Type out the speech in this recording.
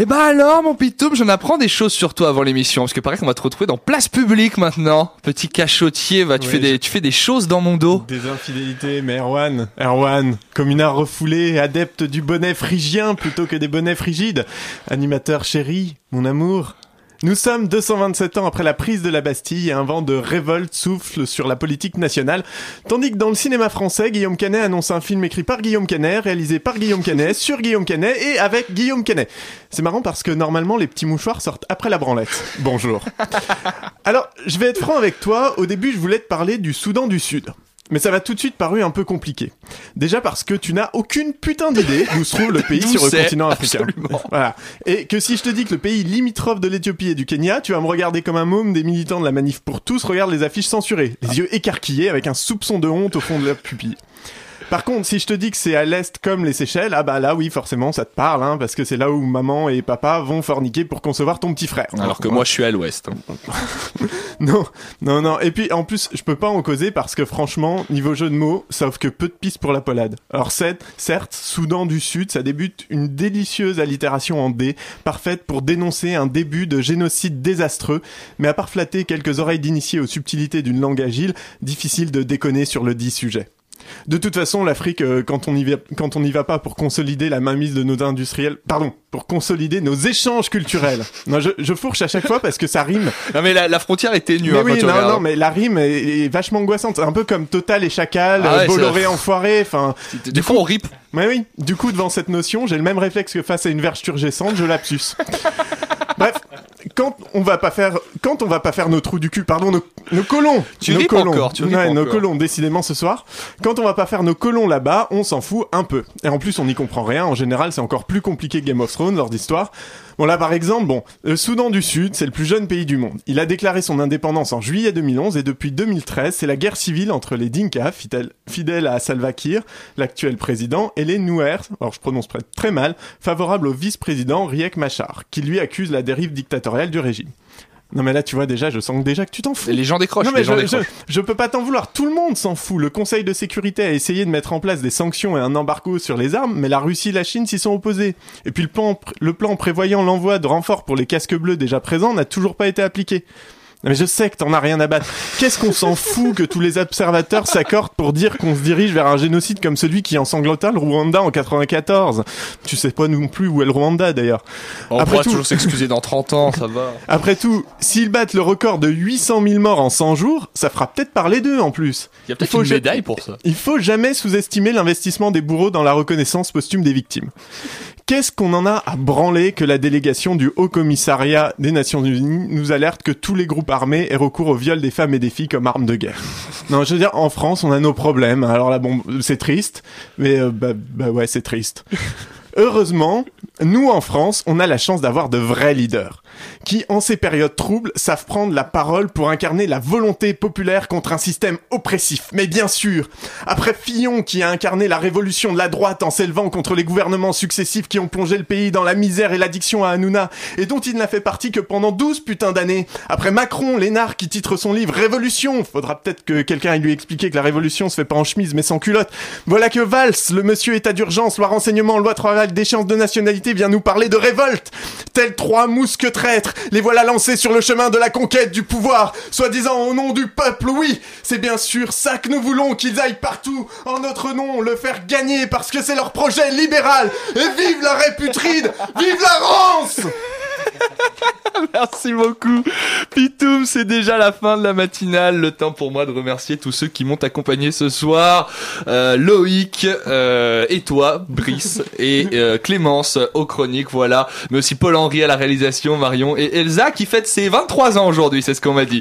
Eh ben alors, mon pitoum, j'en apprends des choses sur toi avant l'émission, parce que paraît qu'on va te retrouver dans place publique maintenant. Petit cachotier, va, tu fais des, tu fais des choses dans mon dos. Des infidélités, mais Erwan, Erwan, communard refoulé, adepte du bonnet phrygien plutôt que des bonnets frigides, animateur chéri, mon amour. Nous sommes 227 ans après la prise de la Bastille et un vent de révolte souffle sur la politique nationale, tandis que dans le cinéma français, Guillaume Canet annonce un film écrit par Guillaume Canet, réalisé par Guillaume Canet, sur Guillaume Canet et avec Guillaume Canet. C'est marrant parce que normalement les petits mouchoirs sortent après la branlette. Bonjour. Alors, je vais être franc avec toi, au début je voulais te parler du Soudan du Sud. Mais ça m'a tout de suite paru un peu compliqué. Déjà parce que tu n'as aucune putain d'idée d'où se trouve le pays sur le continent africain. absolument. Voilà. Et que si je te dis que le pays limitrophe de l'Éthiopie et du Kenya, tu vas me regarder comme un môme des militants de la manif pour tous regardent les affiches censurées, les yeux écarquillés avec un soupçon de honte au fond de leur pupille. Par contre, si je te dis que c'est à l'est comme les Seychelles, ah bah là oui, forcément, ça te parle, hein, parce que c'est là où maman et papa vont forniquer pour concevoir ton petit frère. Alors que moi, je suis à l'ouest. hein. Non, non, non. Et puis, en plus, je peux pas en causer parce que franchement, niveau jeu de mots, ça offre que peu de pistes pour la polade. Alors, certes, Soudan du Sud, ça débute une délicieuse allitération en D, parfaite pour dénoncer un début de génocide désastreux, mais à part flatter quelques oreilles d'initiés aux subtilités d'une langue agile, difficile de déconner sur le dit sujet. De toute façon, l'Afrique, euh, quand on y va, quand on n'y va pas pour consolider la mainmise de nos industriels, pardon, pour consolider nos échanges culturels. Non, je, je fourche à chaque fois parce que ça rime. Non mais la, la frontière est ténue. Mais hein, oui, non, regardes. non, mais la rime est, est vachement angoissante. Un peu comme Total et Chacal, Ah ouais, Bolloré enfoiré, enfin... Des fois, on rip. Mais oui, du coup, devant cette notion, j'ai le même réflexe que face à une verge turgescente, je lapsus. Quand on va pas faire, quand on va pas faire nos trous du cul, pardon, nos, nos colons. Tu nos colons. encore, tu Ouais, nos encore. colons, décidément ce soir. Quand on va pas faire nos colons là-bas, on s'en fout un peu. Et en plus, on n'y comprend rien. En général, c'est encore plus compliqué que Game of Thrones, lors d'histoire. Bon, là, par exemple, bon, le Soudan du Sud, c'est le plus jeune pays du monde. Il a déclaré son indépendance en juillet 2011 et depuis 2013, c'est la guerre civile entre les Dinka, fidèles, à Salva Kiir, l'actuel président, et les Nuer, alors je prononce très mal, favorables au vice-président Riek Machar, qui lui accuse la dérive dictatoriale du régime. Non mais là, tu vois déjà, je sens déjà que tu t'en fous. Les gens décrochent. Non mais les gens je, je peux pas t'en vouloir, tout le monde s'en fout. Le Conseil de sécurité a essayé de mettre en place des sanctions et un embargo sur les armes, mais la Russie et la Chine s'y sont opposés. Et puis le plan, le plan prévoyant l'envoi de renforts pour les casques bleus déjà présents n'a toujours pas été appliqué. Mais je sais que t'en as rien à battre. Qu'est-ce qu'on s'en fout que tous les observateurs s'accordent pour dire qu'on se dirige vers un génocide comme celui qui ensanglota le Rwanda en 94 Tu sais pas non plus où est le Rwanda d'ailleurs. On Après pourra tout- toujours s'excuser dans 30 ans, ça va. Après tout, s'ils battent le record de 800 000 morts en 100 jours, ça fera peut-être parler d'eux en plus. Il y a peut-être faut une médaille pour ça. Il faut jamais sous-estimer l'investissement des bourreaux dans la reconnaissance posthume des victimes. Qu'est-ce qu'on en a à branler que la délégation du Haut Commissariat des Nations Unies nous alerte que tous les groupes armés aient recours au viol des femmes et des filles comme arme de guerre Non, je veux dire, en France, on a nos problèmes. Alors là, bon, c'est triste, mais euh, bah, bah ouais, c'est triste. Heureusement, nous en France, on a la chance d'avoir de vrais leaders qui, en ces périodes troubles, savent prendre la parole pour incarner la volonté populaire contre un système oppressif. Mais bien sûr, après Fillon qui a incarné la révolution de la droite en s'élevant contre les gouvernements successifs qui ont plongé le pays dans la misère et l'addiction à Hanouna, et dont il n'a fait partie que pendant 12 putains d'années, après Macron, Lénard qui titre son livre Révolution, faudra peut-être que quelqu'un lui expliquer que la révolution se fait pas en chemise mais sans culotte, voilà que Valls, le monsieur état d'urgence, loi renseignement, loi travail, d'échéance de nationalité, vient nous parler de révolte. Tels trois mousques traîtres, les voilà lancés sur le chemin de la conquête du pouvoir, soi-disant au nom du peuple, oui. C'est bien sûr ça que nous voulons qu'ils aillent partout, en notre nom, le faire gagner parce que c'est leur projet libéral. Et vive la réputride, vive la rance Merci beaucoup. Pitoum, c'est déjà la fin de la matinale. Le temps pour moi de remercier tous ceux qui m'ont accompagné ce soir. Euh, Loïc, euh, et toi, Brice, et euh, Clémence aux chroniques, voilà. Mais aussi Paul-Henri à la réalisation, Marion et Elsa qui fête ses 23 ans aujourd'hui, c'est ce qu'on m'a dit.